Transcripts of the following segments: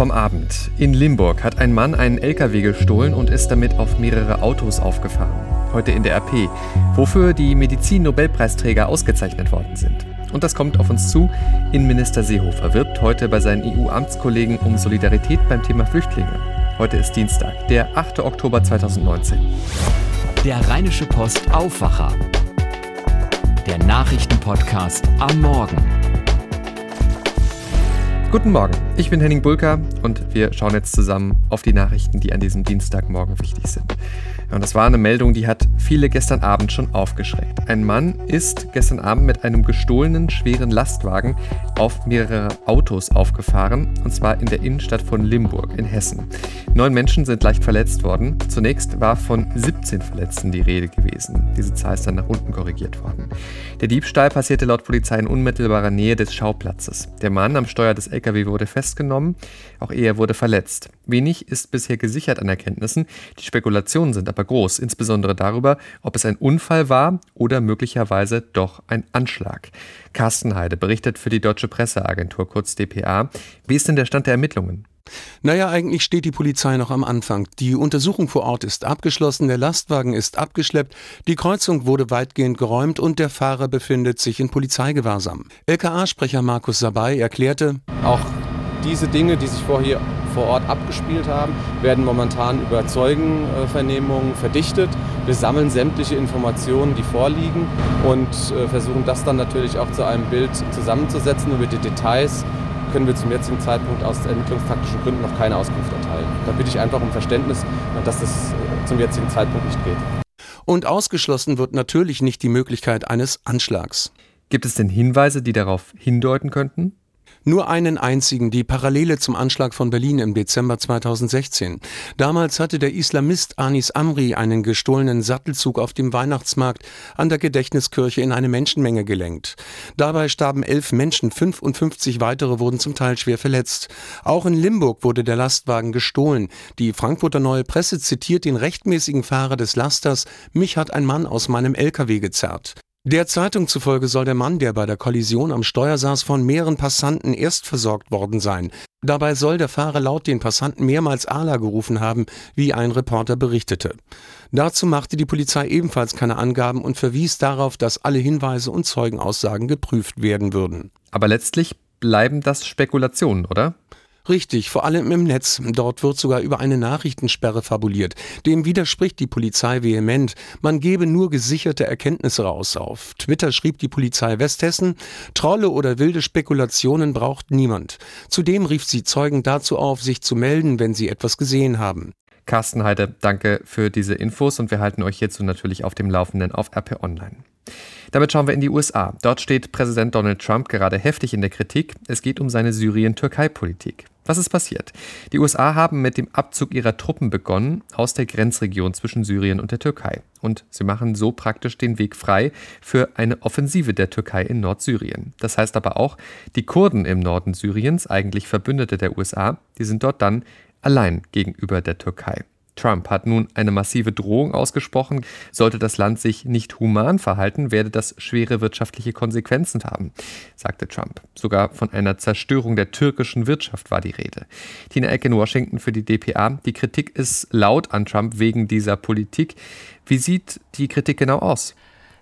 vom Abend. In Limburg hat ein Mann einen LKW gestohlen und ist damit auf mehrere Autos aufgefahren. Heute in der RP, wofür die Medizin-Nobelpreisträger ausgezeichnet worden sind. Und das kommt auf uns zu. Innenminister Seehofer wirbt heute bei seinen EU-Amtskollegen um Solidarität beim Thema Flüchtlinge. Heute ist Dienstag, der 8. Oktober 2019. Der Rheinische Post Aufwacher. Der Nachrichtenpodcast am Morgen. Guten Morgen, ich bin Henning Bulka und wir schauen jetzt zusammen auf die Nachrichten, die an diesem Dienstagmorgen wichtig sind. Und das war eine Meldung, die hat viele gestern Abend schon aufgeschreckt. Ein Mann ist gestern Abend mit einem gestohlenen schweren Lastwagen auf mehrere Autos aufgefahren, und zwar in der Innenstadt von Limburg in Hessen. Neun Menschen sind leicht verletzt worden. Zunächst war von 17 Verletzten die Rede gewesen. Diese Zahl ist dann nach unten korrigiert worden. Der Diebstahl passierte laut Polizei in unmittelbarer Nähe des Schauplatzes. Der Mann am Steuer des LKW wurde festgenommen, auch er wurde verletzt. Wenig ist bisher gesichert an Erkenntnissen. Die Spekulationen sind aber groß, insbesondere darüber, ob es ein Unfall war oder möglicherweise doch ein Anschlag. Carsten Heide berichtet für die Deutsche Presseagentur, kurz dpa. Wie ist denn der Stand der Ermittlungen? Naja, eigentlich steht die Polizei noch am Anfang. Die Untersuchung vor Ort ist abgeschlossen, der Lastwagen ist abgeschleppt, die Kreuzung wurde weitgehend geräumt und der Fahrer befindet sich in Polizeigewahrsam. LKA-Sprecher Markus Sabay erklärte, auch diese Dinge, die sich vorher vor Ort abgespielt haben, werden momentan über Zeugenvernehmungen verdichtet. Wir sammeln sämtliche Informationen, die vorliegen und äh, versuchen das dann natürlich auch zu einem Bild zusammenzusetzen. Über die Details können wir zum jetzigen Zeitpunkt aus ermittlungstaktischen Gründen noch keine Auskunft erteilen. Da bitte ich einfach um Verständnis, dass das äh, zum jetzigen Zeitpunkt nicht geht. Und ausgeschlossen wird natürlich nicht die Möglichkeit eines Anschlags. Gibt es denn Hinweise, die darauf hindeuten könnten? Nur einen einzigen, die Parallele zum Anschlag von Berlin im Dezember 2016. Damals hatte der Islamist Anis Amri einen gestohlenen Sattelzug auf dem Weihnachtsmarkt an der Gedächtniskirche in eine Menschenmenge gelenkt. Dabei starben elf Menschen, 55 weitere wurden zum Teil schwer verletzt. Auch in Limburg wurde der Lastwagen gestohlen. Die Frankfurter Neue Presse zitiert den rechtmäßigen Fahrer des Lasters, mich hat ein Mann aus meinem LKW gezerrt. Der Zeitung zufolge soll der Mann, der bei der Kollision am Steuer saß, von mehreren Passanten erst versorgt worden sein. Dabei soll der Fahrer laut den Passanten mehrmals Allah gerufen haben, wie ein Reporter berichtete. Dazu machte die Polizei ebenfalls keine Angaben und verwies darauf, dass alle Hinweise und Zeugenaussagen geprüft werden würden. Aber letztlich bleiben das Spekulationen, oder? Richtig, vor allem im Netz. Dort wird sogar über eine Nachrichtensperre fabuliert. Dem widerspricht die Polizei vehement. Man gebe nur gesicherte Erkenntnisse raus. Auf Twitter schrieb die Polizei Westhessen, Trolle oder wilde Spekulationen braucht niemand. Zudem rief sie Zeugen dazu auf, sich zu melden, wenn sie etwas gesehen haben. Carsten Heide, danke für diese Infos und wir halten euch hierzu natürlich auf dem Laufenden auf RP Online. Damit schauen wir in die USA. Dort steht Präsident Donald Trump gerade heftig in der Kritik. Es geht um seine Syrien-Türkei-Politik. Was ist passiert? Die USA haben mit dem Abzug ihrer Truppen begonnen aus der Grenzregion zwischen Syrien und der Türkei. Und sie machen so praktisch den Weg frei für eine Offensive der Türkei in Nordsyrien. Das heißt aber auch, die Kurden im Norden Syriens, eigentlich Verbündete der USA, die sind dort dann allein gegenüber der Türkei. Trump hat nun eine massive Drohung ausgesprochen. Sollte das Land sich nicht human verhalten, werde das schwere wirtschaftliche Konsequenzen haben, sagte Trump. Sogar von einer Zerstörung der türkischen Wirtschaft war die Rede. Tina Eck in Washington für die DPA. Die Kritik ist laut an Trump wegen dieser Politik. Wie sieht die Kritik genau aus?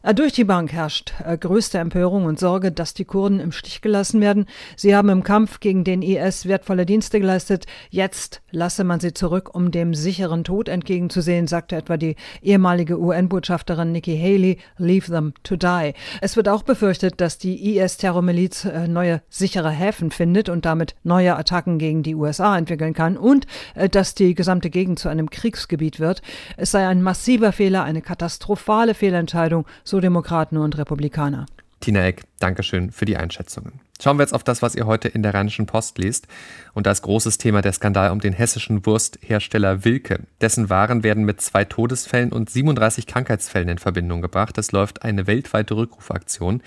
Äh, durch die Bank herrscht äh, größte Empörung und Sorge, dass die Kurden im Stich gelassen werden. Sie haben im Kampf gegen den IS wertvolle Dienste geleistet. Jetzt lasse man sie zurück, um dem sicheren Tod entgegenzusehen, sagte etwa die ehemalige UN-Botschafterin Nikki Haley. Leave them to die. Es wird auch befürchtet, dass die IS-Terrormiliz äh, neue sichere Häfen findet und damit neue Attacken gegen die USA entwickeln kann und dass die gesamte Gegend zu einem Kriegsgebiet wird. Es sei ein massiver Fehler, eine katastrophale Fehlentscheidung, so Demokraten und Republikaner. Tina Eck, Dankeschön für die Einschätzungen. Schauen wir jetzt auf das, was ihr heute in der Rheinischen Post liest. Und da ist großes Thema der Skandal um den hessischen Wursthersteller Wilke. Dessen Waren werden mit zwei Todesfällen und 37 Krankheitsfällen in Verbindung gebracht. Es läuft eine weltweite Rückrufaktion.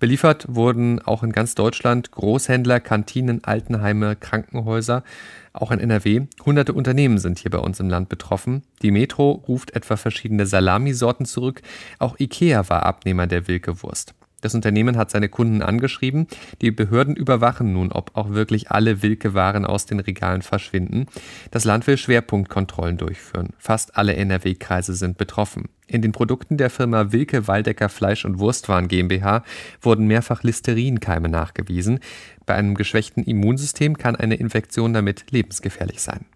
Beliefert wurden auch in ganz Deutschland Großhändler, Kantinen, Altenheime, Krankenhäuser. Auch in NRW. Hunderte Unternehmen sind hier bei uns im Land betroffen. Die Metro ruft etwa verschiedene Salamisorten zurück. Auch Ikea war Abnehmer der Wilke-Wurst. Das Unternehmen hat seine Kunden angeschrieben. Die Behörden überwachen nun, ob auch wirklich alle Wilke-Waren aus den Regalen verschwinden. Das Land will Schwerpunktkontrollen durchführen. Fast alle NRW-Kreise sind betroffen. In den Produkten der Firma Wilke Waldecker Fleisch- und Wurstwaren GmbH wurden mehrfach Listerinkeime nachgewiesen. Bei einem geschwächten Immunsystem kann eine Infektion damit lebensgefährlich sein.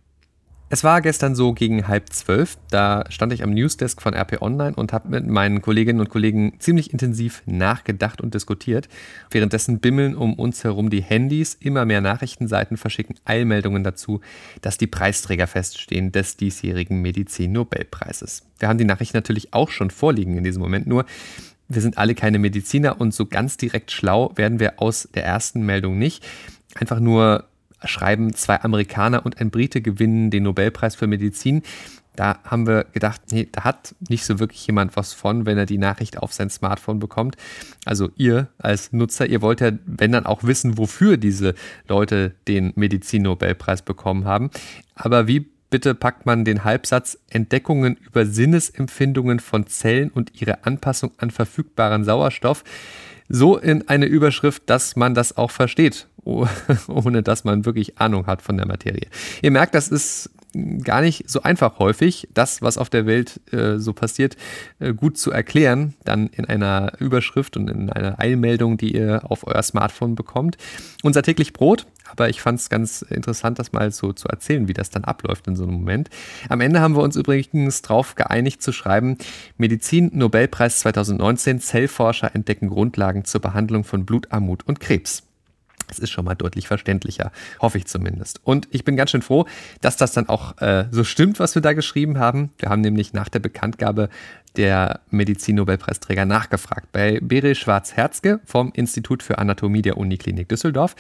Es war gestern so gegen halb zwölf. Da stand ich am Newsdesk von RP Online und habe mit meinen Kolleginnen und Kollegen ziemlich intensiv nachgedacht und diskutiert. Währenddessen bimmeln um uns herum die Handys. Immer mehr Nachrichtenseiten verschicken Eilmeldungen dazu, dass die Preisträger feststehen des diesjährigen Medizin-Nobelpreises. Wir haben die Nachricht natürlich auch schon vorliegen in diesem Moment, nur wir sind alle keine Mediziner und so ganz direkt schlau werden wir aus der ersten Meldung nicht. Einfach nur schreiben, zwei Amerikaner und ein Brite gewinnen den Nobelpreis für Medizin. Da haben wir gedacht, nee, da hat nicht so wirklich jemand was von, wenn er die Nachricht auf sein Smartphone bekommt. Also ihr als Nutzer, ihr wollt ja, wenn dann auch wissen, wofür diese Leute den Medizin-Nobelpreis bekommen haben. Aber wie bitte packt man den Halbsatz Entdeckungen über Sinnesempfindungen von Zellen und ihre Anpassung an verfügbaren Sauerstoff so in eine Überschrift, dass man das auch versteht, ohne dass man wirklich Ahnung hat von der Materie. Ihr merkt, das ist gar nicht so einfach häufig, das, was auf der Welt äh, so passiert, äh, gut zu erklären, dann in einer Überschrift und in einer Eilmeldung, die ihr auf euer Smartphone bekommt. Unser täglich Brot, aber ich fand es ganz interessant, das mal so zu erzählen, wie das dann abläuft in so einem Moment. Am Ende haben wir uns übrigens darauf geeinigt zu schreiben, Medizin Nobelpreis 2019, Zellforscher entdecken Grundlagen zur Behandlung von Blutarmut und Krebs. Das ist schon mal deutlich verständlicher, hoffe ich zumindest. Und ich bin ganz schön froh, dass das dann auch äh, so stimmt, was wir da geschrieben haben. Wir haben nämlich nach der Bekanntgabe der Medizin-Nobelpreisträger nachgefragt bei Beryl Schwarz-Herzke vom Institut für Anatomie der Uniklinik Düsseldorf.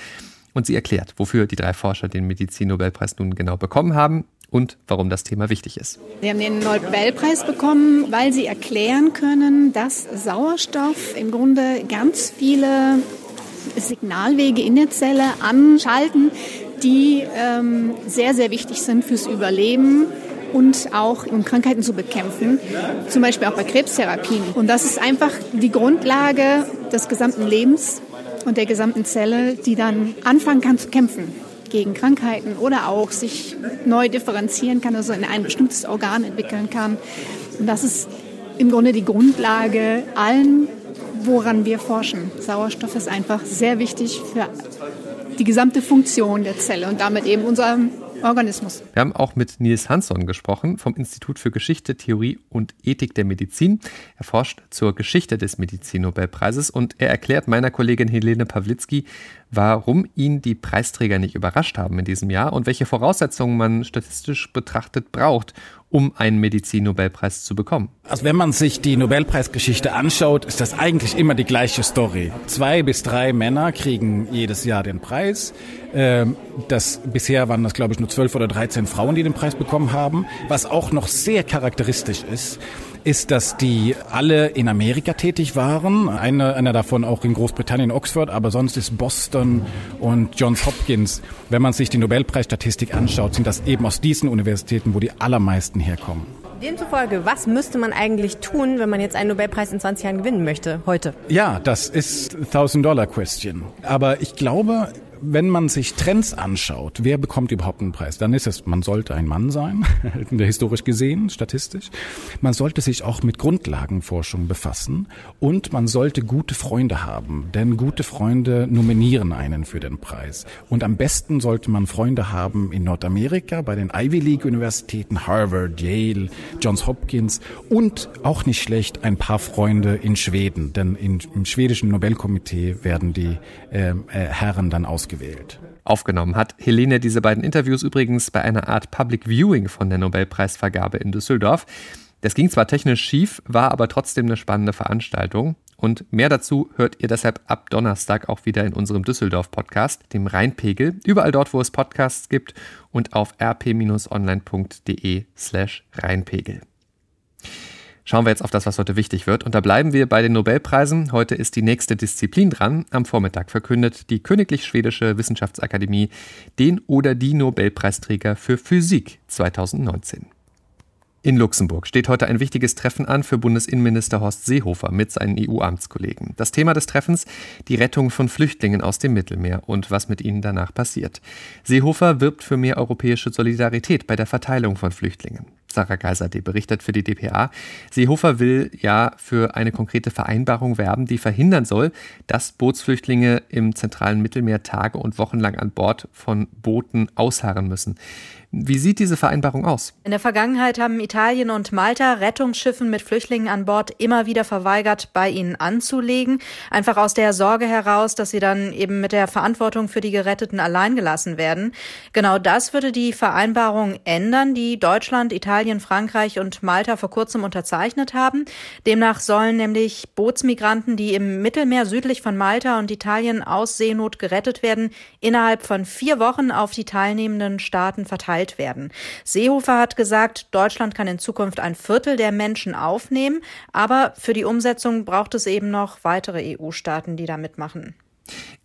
Und sie erklärt, wofür die drei Forscher den Medizin-Nobelpreis nun genau bekommen haben und warum das Thema wichtig ist. Sie haben den Nobelpreis bekommen, weil sie erklären können, dass Sauerstoff im Grunde ganz viele Signalwege in der Zelle anschalten, die ähm, sehr, sehr wichtig sind fürs Überleben und auch um Krankheiten zu bekämpfen, zum Beispiel auch bei Krebstherapien. Und das ist einfach die Grundlage des gesamten Lebens und der gesamten Zelle, die dann anfangen kann zu kämpfen gegen Krankheiten oder auch sich neu differenzieren kann, also in ein bestimmtes Organ entwickeln kann. Und das ist im Grunde die Grundlage allen woran wir forschen. Sauerstoff ist einfach sehr wichtig für die gesamte Funktion der Zelle und damit eben unser Organismus. Wir haben auch mit Nils Hansson gesprochen vom Institut für Geschichte, Theorie und Ethik der Medizin. Er forscht zur Geschichte des Medizin-Nobelpreises und er erklärt meiner Kollegin Helene Pawlitzki, warum ihn die Preisträger nicht überrascht haben in diesem Jahr und welche Voraussetzungen man statistisch betrachtet braucht, um einen Medizin-Nobelpreis zu bekommen. Also wenn man sich die Nobelpreisgeschichte anschaut, ist das eigentlich immer die gleiche Story. Zwei bis drei Männer kriegen jedes Jahr den Preis. Ähm, das, bisher waren das, glaube ich, nur zwölf oder dreizehn Frauen, die den Preis bekommen haben. Was auch noch sehr charakteristisch ist, ist, dass die alle in Amerika tätig waren. Eine, einer davon auch in Großbritannien, Oxford, aber sonst ist Boston und Johns Hopkins. Wenn man sich die Nobelpreisstatistik anschaut, sind das eben aus diesen Universitäten, wo die allermeisten herkommen. Demzufolge, was müsste man eigentlich tun, wenn man jetzt einen Nobelpreis in 20 Jahren gewinnen möchte, heute? Ja, das ist 1000-Dollar-Question. Aber ich glaube, wenn man sich Trends anschaut, wer bekommt überhaupt einen Preis, dann ist es, man sollte ein Mann sein, historisch gesehen, statistisch. Man sollte sich auch mit Grundlagenforschung befassen und man sollte gute Freunde haben, denn gute Freunde nominieren einen für den Preis. Und am besten sollte man Freunde haben in Nordamerika, bei den Ivy League Universitäten, Harvard, Yale, Johns Hopkins und auch nicht schlecht ein paar Freunde in Schweden, denn im schwedischen Nobelkomitee werden die ähm, äh, Herren dann aus ausgewählt. Aufgenommen hat Helene diese beiden Interviews übrigens bei einer Art Public Viewing von der Nobelpreisvergabe in Düsseldorf. Das ging zwar technisch schief, war aber trotzdem eine spannende Veranstaltung. Und mehr dazu hört ihr deshalb ab Donnerstag auch wieder in unserem Düsseldorf-Podcast, dem Rheinpegel, überall dort, wo es Podcasts gibt und auf rp-online.de slash Rheinpegel. Schauen wir jetzt auf das, was heute wichtig wird. Und da bleiben wir bei den Nobelpreisen. Heute ist die nächste Disziplin dran. Am Vormittag verkündet die Königlich Schwedische Wissenschaftsakademie den oder die Nobelpreisträger für Physik 2019. In Luxemburg steht heute ein wichtiges Treffen an für Bundesinnenminister Horst Seehofer mit seinen EU-Amtskollegen. Das Thema des Treffens die Rettung von Flüchtlingen aus dem Mittelmeer und was mit ihnen danach passiert. Seehofer wirbt für mehr europäische Solidarität bei der Verteilung von Flüchtlingen. Sarah Geiserde berichtet für die dpa. Seehofer will ja für eine konkrete Vereinbarung werben, die verhindern soll, dass Bootsflüchtlinge im zentralen Mittelmeer Tage und Wochen lang an Bord von Booten ausharren müssen. Wie sieht diese Vereinbarung aus? In der Vergangenheit haben Italien und Malta Rettungsschiffen mit Flüchtlingen an Bord immer wieder verweigert, bei ihnen anzulegen. Einfach aus der Sorge heraus, dass sie dann eben mit der Verantwortung für die Geretteten allein gelassen werden. Genau das würde die Vereinbarung ändern, die Deutschland, Italien, Frankreich und Malta vor kurzem unterzeichnet haben. Demnach sollen nämlich Bootsmigranten, die im Mittelmeer südlich von Malta und Italien aus Seenot gerettet werden, innerhalb von vier Wochen auf die teilnehmenden Staaten verteilt verteilt werden. Seehofer hat gesagt, Deutschland kann in Zukunft ein Viertel der Menschen aufnehmen, aber für die Umsetzung braucht es eben noch weitere EU-Staaten, die da mitmachen.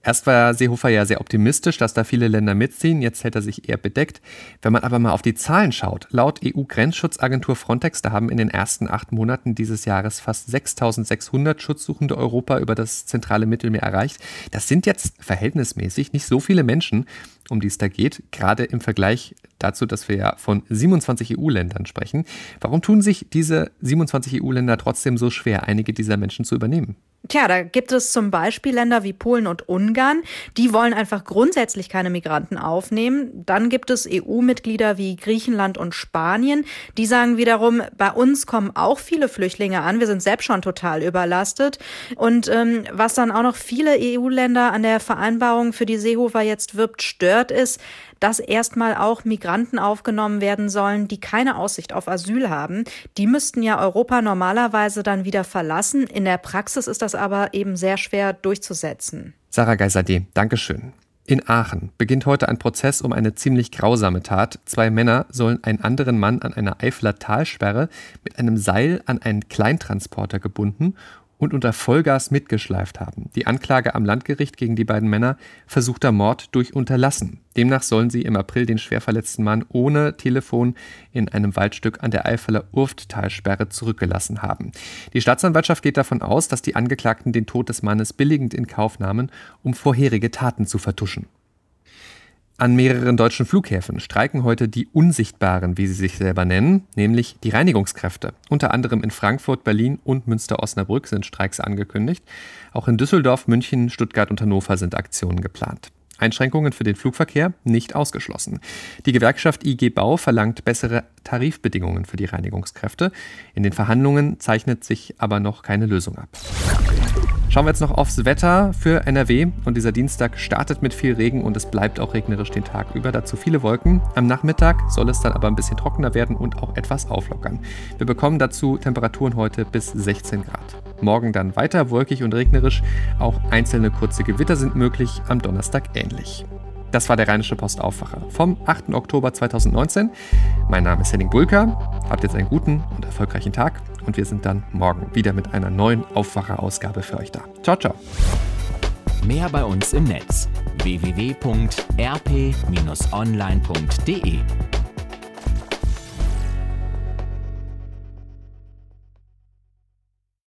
Erst war Seehofer ja sehr optimistisch, dass da viele Länder mitziehen, jetzt hält er sich eher bedeckt. Wenn man aber mal auf die Zahlen schaut, laut EU-Grenzschutzagentur Frontex, da haben in den ersten acht Monaten dieses Jahres fast 6600 Schutzsuchende Europa über das zentrale Mittelmeer erreicht. Das sind jetzt verhältnismäßig nicht so viele Menschen, um die es da geht, gerade im Vergleich dazu, dass wir ja von 27 EU-Ländern sprechen. Warum tun sich diese 27 EU-Länder trotzdem so schwer, einige dieser Menschen zu übernehmen? Tja, da gibt es zum Beispiel Länder wie Polen und Ungarn, die wollen einfach grundsätzlich keine Migranten aufnehmen. Dann gibt es EU-Mitglieder wie Griechenland und Spanien, die sagen wiederum, bei uns kommen auch viele Flüchtlinge an, wir sind selbst schon total überlastet. Und ähm, was dann auch noch viele EU-Länder an der Vereinbarung, für die Seehofer jetzt wirbt, stört, ist, dass erstmal auch Migranten aufgenommen werden sollen, die keine Aussicht auf Asyl haben. Die müssten ja Europa normalerweise dann wieder verlassen. In der Praxis ist das aber eben sehr schwer durchzusetzen. Sarah Geiserde, Dankeschön. In Aachen beginnt heute ein Prozess um eine ziemlich grausame Tat. Zwei Männer sollen einen anderen Mann an einer Eifler Talsperre mit einem Seil an einen Kleintransporter gebunden und unter Vollgas mitgeschleift haben. Die Anklage am Landgericht gegen die beiden Männer versuchter Mord durch Unterlassen. Demnach sollen sie im April den schwer verletzten Mann ohne Telefon in einem Waldstück an der Eifeler Urfttalsperre zurückgelassen haben. Die Staatsanwaltschaft geht davon aus, dass die Angeklagten den Tod des Mannes billigend in Kauf nahmen, um vorherige Taten zu vertuschen. An mehreren deutschen Flughäfen streiken heute die Unsichtbaren, wie sie sich selber nennen, nämlich die Reinigungskräfte. Unter anderem in Frankfurt, Berlin und Münster-Osnabrück sind Streiks angekündigt. Auch in Düsseldorf, München, Stuttgart und Hannover sind Aktionen geplant. Einschränkungen für den Flugverkehr nicht ausgeschlossen. Die Gewerkschaft IG Bau verlangt bessere Tarifbedingungen für die Reinigungskräfte. In den Verhandlungen zeichnet sich aber noch keine Lösung ab. Schauen wir jetzt noch aufs Wetter für NRW. Und dieser Dienstag startet mit viel Regen und es bleibt auch regnerisch den Tag über. Dazu viele Wolken. Am Nachmittag soll es dann aber ein bisschen trockener werden und auch etwas auflockern. Wir bekommen dazu Temperaturen heute bis 16 Grad. Morgen dann weiter wolkig und regnerisch. Auch einzelne kurze Gewitter sind möglich. Am Donnerstag ähnlich. Das war der Rheinische Post Aufwacher vom 8. Oktober 2019. Mein Name ist Henning Bulka. Habt jetzt einen guten und erfolgreichen Tag und wir sind dann morgen wieder mit einer neuen Aufwacher-Ausgabe für euch da. Ciao, ciao. Mehr bei uns im Netz www.rp-online.de